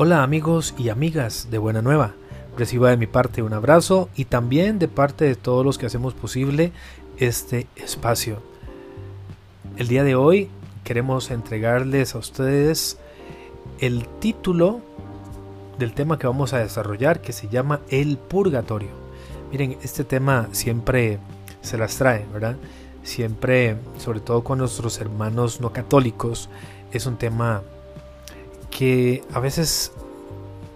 Hola amigos y amigas de Buena Nueva. Reciba de mi parte un abrazo y también de parte de todos los que hacemos posible este espacio. El día de hoy queremos entregarles a ustedes el título del tema que vamos a desarrollar que se llama el purgatorio. Miren, este tema siempre se las trae, ¿verdad? Siempre, sobre todo con nuestros hermanos no católicos, es un tema que a veces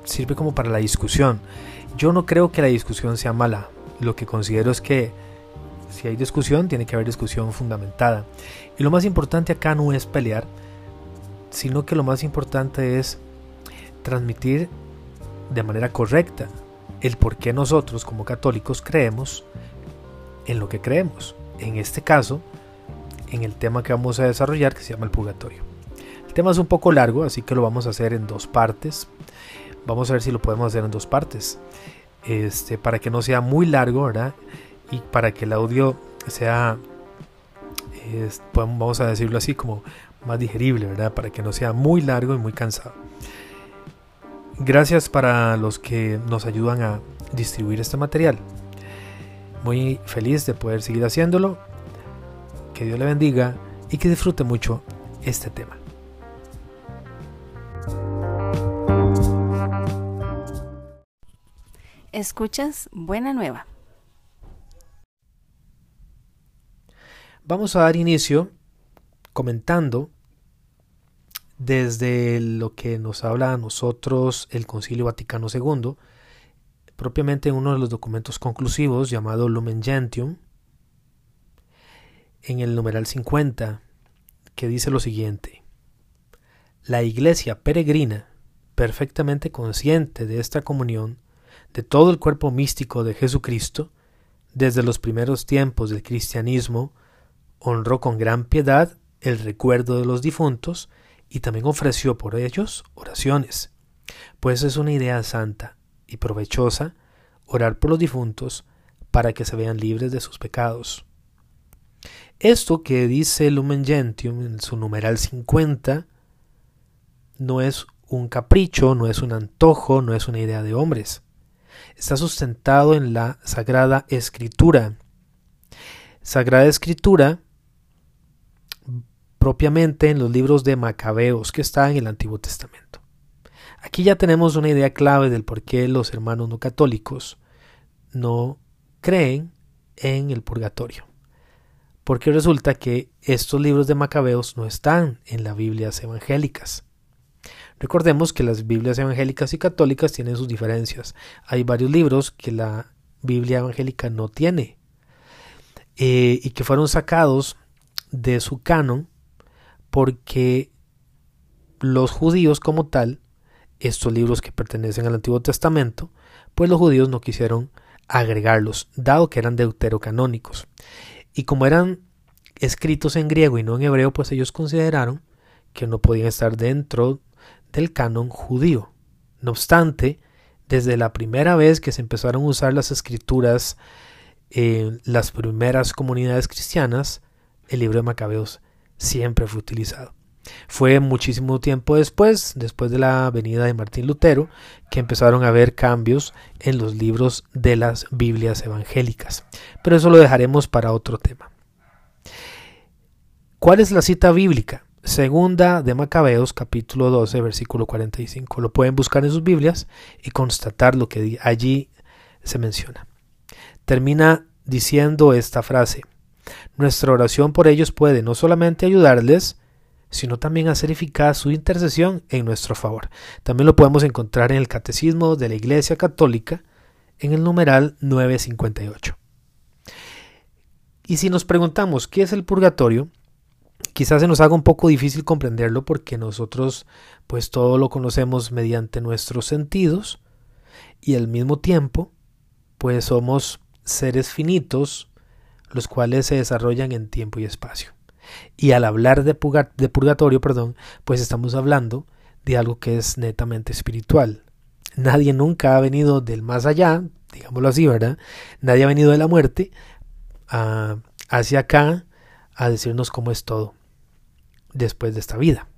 sirve como para la discusión. Yo no creo que la discusión sea mala. Lo que considero es que si hay discusión, tiene que haber discusión fundamentada. Y lo más importante acá no es pelear, sino que lo más importante es transmitir de manera correcta el por qué nosotros como católicos creemos en lo que creemos. En este caso, en el tema que vamos a desarrollar que se llama el purgatorio. El tema es un poco largo, así que lo vamos a hacer en dos partes. Vamos a ver si lo podemos hacer en dos partes. Este, para que no sea muy largo, ¿verdad? Y para que el audio sea, vamos a decirlo así, como más digerible, ¿verdad? Para que no sea muy largo y muy cansado. Gracias para los que nos ayudan a distribuir este material. Muy feliz de poder seguir haciéndolo. Que Dios le bendiga y que disfrute mucho este tema. Escuchas Buena Nueva. Vamos a dar inicio comentando desde lo que nos habla a nosotros el Concilio Vaticano II, propiamente en uno de los documentos conclusivos llamado Lumen Gentium, en el numeral 50, que dice lo siguiente: La Iglesia peregrina, perfectamente consciente de esta comunión, de todo el cuerpo místico de Jesucristo, desde los primeros tiempos del cristianismo, honró con gran piedad el recuerdo de los difuntos y también ofreció por ellos oraciones, pues es una idea santa y provechosa orar por los difuntos para que se vean libres de sus pecados. Esto que dice Lumen Gentium en su numeral 50 no es un capricho, no es un antojo, no es una idea de hombres está sustentado en la Sagrada Escritura. Sagrada Escritura propiamente en los libros de Macabeos que están en el Antiguo Testamento. Aquí ya tenemos una idea clave del por qué los hermanos no católicos no creen en el purgatorio. Porque resulta que estos libros de Macabeos no están en las Biblias evangélicas. Recordemos que las Biblias evangélicas y católicas tienen sus diferencias. Hay varios libros que la Biblia evangélica no tiene eh, y que fueron sacados de su canon porque los judíos como tal, estos libros que pertenecen al Antiguo Testamento, pues los judíos no quisieron agregarlos, dado que eran deuterocanónicos. Y como eran escritos en griego y no en hebreo, pues ellos consideraron que no podían estar dentro del canon judío. No obstante, desde la primera vez que se empezaron a usar las escrituras en las primeras comunidades cristianas, el libro de Macabeos siempre fue utilizado. Fue muchísimo tiempo después, después de la venida de Martín Lutero, que empezaron a haber cambios en los libros de las Biblias evangélicas. Pero eso lo dejaremos para otro tema. ¿Cuál es la cita bíblica? Segunda de Macabeos, capítulo 12, versículo 45. Lo pueden buscar en sus Biblias y constatar lo que allí se menciona. Termina diciendo esta frase. Nuestra oración por ellos puede no solamente ayudarles, sino también hacer eficaz su intercesión en nuestro favor. También lo podemos encontrar en el Catecismo de la Iglesia Católica, en el numeral 958. Y si nos preguntamos qué es el purgatorio, quizás se nos haga un poco difícil comprenderlo porque nosotros pues todo lo conocemos mediante nuestros sentidos y al mismo tiempo pues somos seres finitos los cuales se desarrollan en tiempo y espacio. Y al hablar de, purgatorio, perdón, pues estamos hablando de algo que es netamente espiritual. Nadie nunca ha venido del más allá, digámoslo así, ¿verdad? Nadie ha venido de la muerte a, hacia acá a decirnos cómo es todo después de esta vida.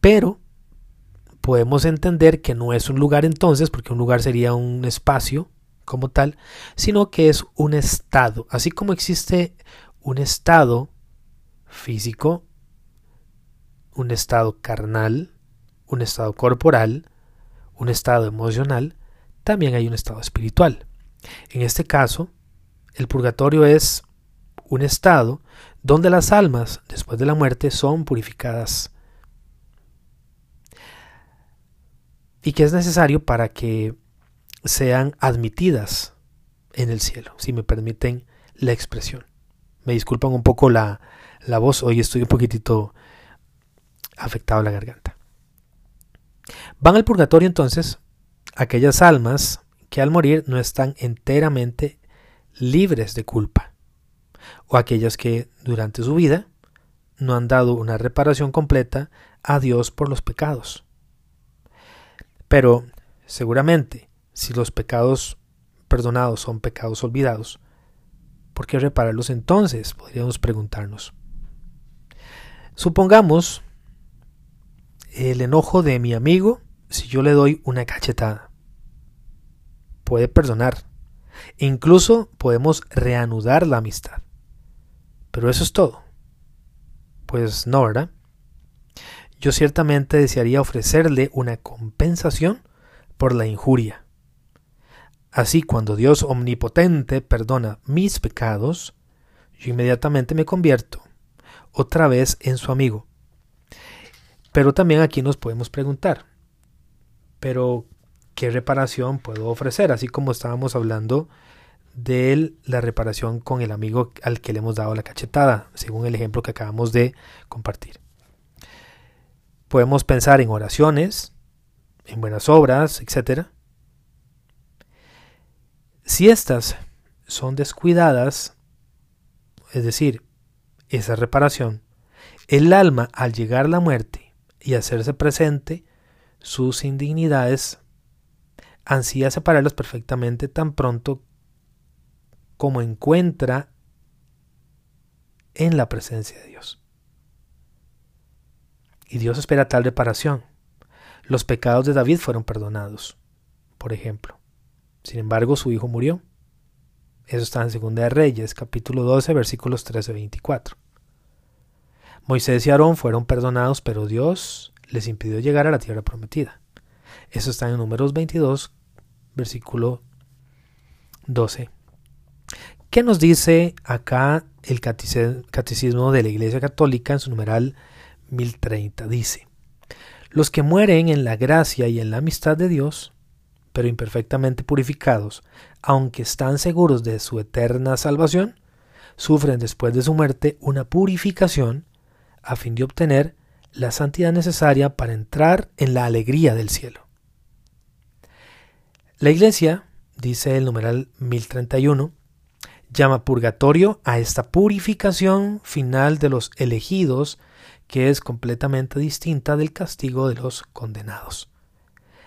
Pero podemos entender que no es un lugar entonces, porque un lugar sería un espacio como tal, sino que es un estado. Así como existe un estado físico, un estado carnal, un estado corporal, un estado emocional, también hay un estado espiritual. En este caso, el purgatorio es un estado donde las almas después de la muerte son purificadas y que es necesario para que sean admitidas en el cielo, si me permiten la expresión. Me disculpan un poco la, la voz, hoy estoy un poquitito afectado la garganta. Van al purgatorio entonces aquellas almas que al morir no están enteramente libres de culpa, o aquellas que durante su vida no han dado una reparación completa a Dios por los pecados. Pero seguramente, si los pecados perdonados son pecados olvidados, ¿por qué repararlos entonces? Podríamos preguntarnos. Supongamos el enojo de mi amigo si yo le doy una cachetada. Puede perdonar. Incluso podemos reanudar la amistad. Pero eso es todo. Pues no, ¿verdad? Yo ciertamente desearía ofrecerle una compensación por la injuria. Así, cuando Dios omnipotente perdona mis pecados, yo inmediatamente me convierto otra vez en su amigo. Pero también aquí nos podemos preguntar, pero ¿qué reparación puedo ofrecer? Así como estábamos hablando de la reparación con el amigo al que le hemos dado la cachetada, según el ejemplo que acabamos de compartir. Podemos pensar en oraciones, en buenas obras, etc. Si estas son descuidadas, es decir, esa reparación, el alma al llegar la muerte y hacerse presente, sus indignidades ansía separarlas perfectamente tan pronto como encuentra en la presencia de Dios. Y Dios espera tal reparación. Los pecados de David fueron perdonados, por ejemplo. Sin embargo, su hijo murió. Eso está en Segunda de Reyes, capítulo 12, versículos 13 24. Moisés y Aarón fueron perdonados, pero Dios les impidió llegar a la tierra prometida. Eso está en Números 22, versículo 12. ¿Qué nos dice acá el catecismo de la Iglesia Católica en su numeral 1030? Dice, los que mueren en la gracia y en la amistad de Dios, pero imperfectamente purificados, aunque están seguros de su eterna salvación, sufren después de su muerte una purificación a fin de obtener la santidad necesaria para entrar en la alegría del cielo. La Iglesia, dice el numeral 1031, llama purgatorio a esta purificación final de los elegidos que es completamente distinta del castigo de los condenados.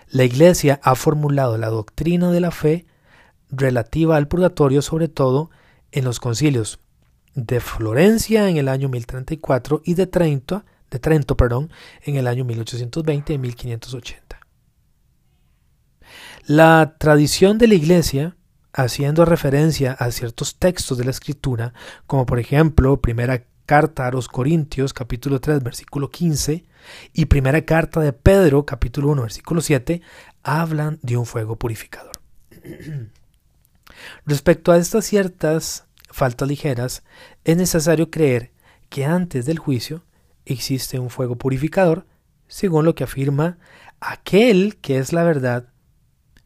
La Iglesia ha formulado la doctrina de la fe relativa al purgatorio sobre todo en los concilios de Florencia en el año 1034 y de Trento, de Trento perdón, en el año 1820 y 1580. La tradición de la Iglesia, haciendo referencia a ciertos textos de la Escritura, como por ejemplo primera carta a los Corintios capítulo 3 versículo 15 y primera carta de Pedro capítulo 1 versículo 7, hablan de un fuego purificador. Respecto a estas ciertas faltas ligeras, es necesario creer que antes del juicio existe un fuego purificador, según lo que afirma aquel que es la verdad,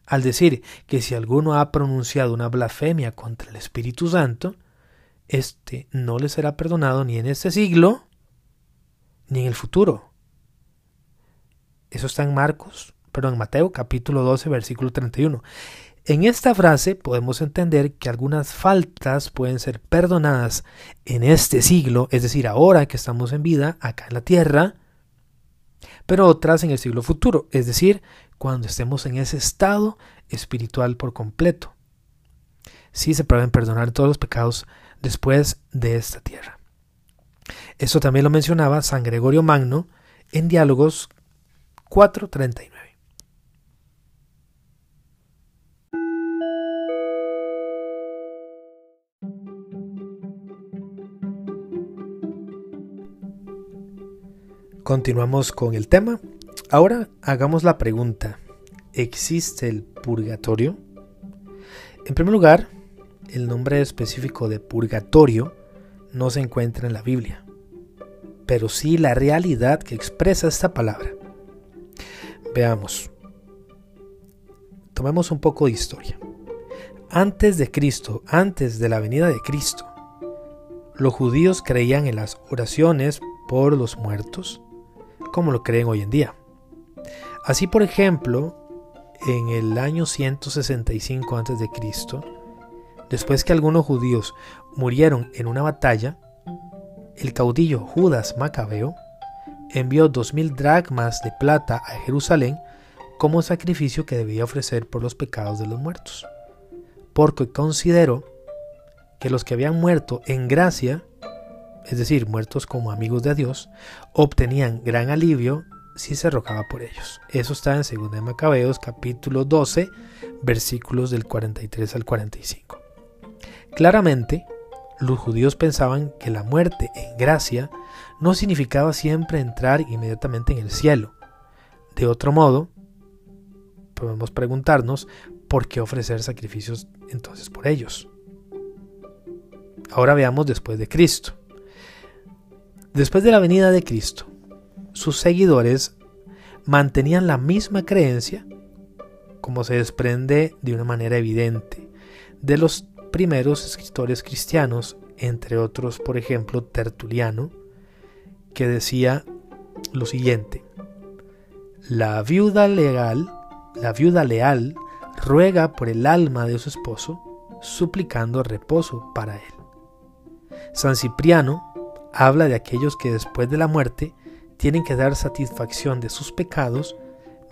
al decir que si alguno ha pronunciado una blasfemia contra el Espíritu Santo, éste no le será perdonado ni en este siglo, ni en el futuro. Eso está en Marcos, perdón, en Mateo capítulo 12, versículo 31. En esta frase podemos entender que algunas faltas pueden ser perdonadas en este siglo, es decir, ahora que estamos en vida, acá en la tierra, pero otras en el siglo futuro, es decir, cuando estemos en ese estado espiritual por completo. Sí se pueden perdonar todos los pecados después de esta tierra. Eso también lo mencionaba San Gregorio Magno en diálogos 4.39. Continuamos con el tema. Ahora hagamos la pregunta. ¿Existe el purgatorio? En primer lugar, el nombre específico de purgatorio no se encuentra en la Biblia, pero sí la realidad que expresa esta palabra. Veamos. Tomemos un poco de historia. Antes de Cristo, antes de la venida de Cristo, los judíos creían en las oraciones por los muertos, como lo creen hoy en día. Así, por ejemplo, en el año 165 a.C., después que algunos judíos murieron en una batalla, el caudillo Judas Macabeo envió dos mil dracmas de plata a Jerusalén como sacrificio que debía ofrecer por los pecados de los muertos, porque consideró que los que habían muerto en gracia es decir, muertos como amigos de Dios, obtenían gran alivio si se rogaba por ellos. Eso está en 2 Macabeos capítulo 12, versículos del 43 al 45. Claramente, los judíos pensaban que la muerte en gracia no significaba siempre entrar inmediatamente en el cielo. De otro modo, podemos preguntarnos por qué ofrecer sacrificios entonces por ellos. Ahora veamos después de Cristo. Después de la venida de Cristo, sus seguidores mantenían la misma creencia, como se desprende de una manera evidente de los primeros escritores cristianos, entre otros, por ejemplo, Tertuliano, que decía lo siguiente: La viuda legal, la viuda leal ruega por el alma de su esposo, suplicando reposo para él. San Cipriano habla de aquellos que después de la muerte tienen que dar satisfacción de sus pecados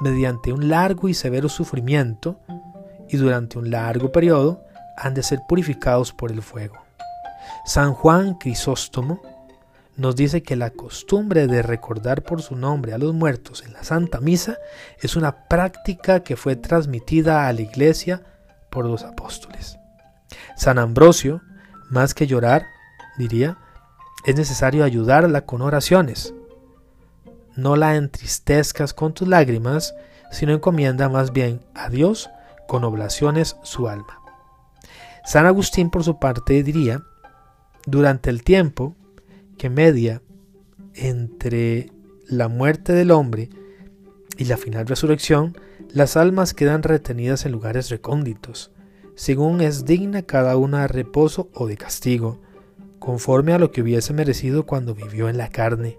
mediante un largo y severo sufrimiento y durante un largo periodo han de ser purificados por el fuego. San Juan Crisóstomo nos dice que la costumbre de recordar por su nombre a los muertos en la Santa Misa es una práctica que fue transmitida a la Iglesia por los apóstoles. San Ambrosio, más que llorar, diría, es necesario ayudarla con oraciones. No la entristezcas con tus lágrimas, sino encomienda más bien a Dios con oblaciones su alma. San Agustín, por su parte, diría, durante el tiempo que media entre la muerte del hombre y la final resurrección, las almas quedan retenidas en lugares recónditos, según es digna cada una de reposo o de castigo, conforme a lo que hubiese merecido cuando vivió en la carne.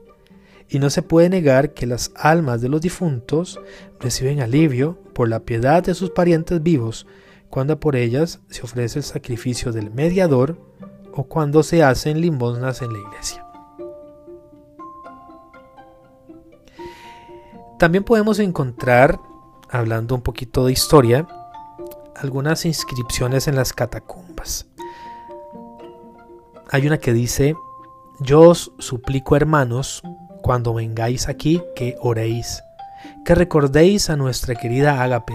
Y no se puede negar que las almas de los difuntos reciben alivio por la piedad de sus parientes vivos cuando por ellas se ofrece el sacrificio del mediador o cuando se hacen limosnas en la iglesia. También podemos encontrar, hablando un poquito de historia, algunas inscripciones en las catacumbas. Hay una que dice, yo os suplico hermanos, cuando vengáis aquí, que oréis, que recordéis a nuestra querida Ágape,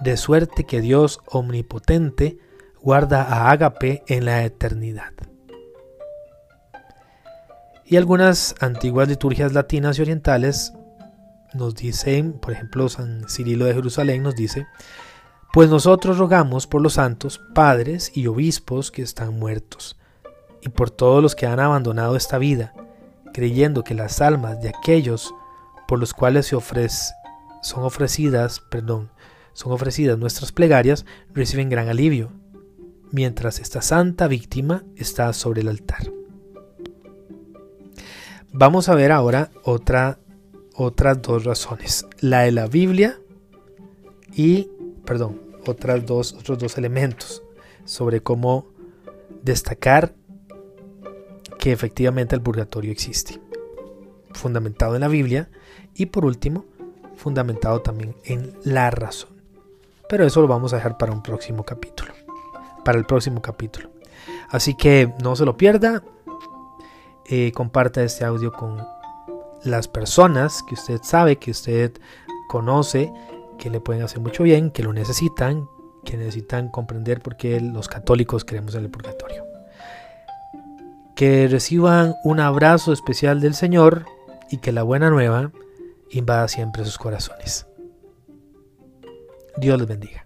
de suerte que Dios omnipotente guarda a Ágape en la eternidad. Y algunas antiguas liturgias latinas y orientales nos dicen, por ejemplo, San Cirilo de Jerusalén nos dice, pues nosotros rogamos por los santos, padres y obispos que están muertos y por todos los que han abandonado esta vida, creyendo que las almas de aquellos por los cuales se ofrece, son ofrecidas, perdón, son ofrecidas nuestras plegarias, reciben gran alivio, mientras esta santa víctima está sobre el altar. Vamos a ver ahora otra, otras dos razones, la de la Biblia y, perdón, otras dos, otros dos elementos sobre cómo destacar que efectivamente el purgatorio existe, fundamentado en la Biblia y por último, fundamentado también en la razón. Pero eso lo vamos a dejar para un próximo capítulo, para el próximo capítulo. Así que no se lo pierda, eh, comparta este audio con las personas que usted sabe, que usted conoce, que le pueden hacer mucho bien, que lo necesitan, que necesitan comprender por qué los católicos creemos en el purgatorio. Que reciban un abrazo especial del Señor y que la buena nueva invada siempre sus corazones. Dios les bendiga.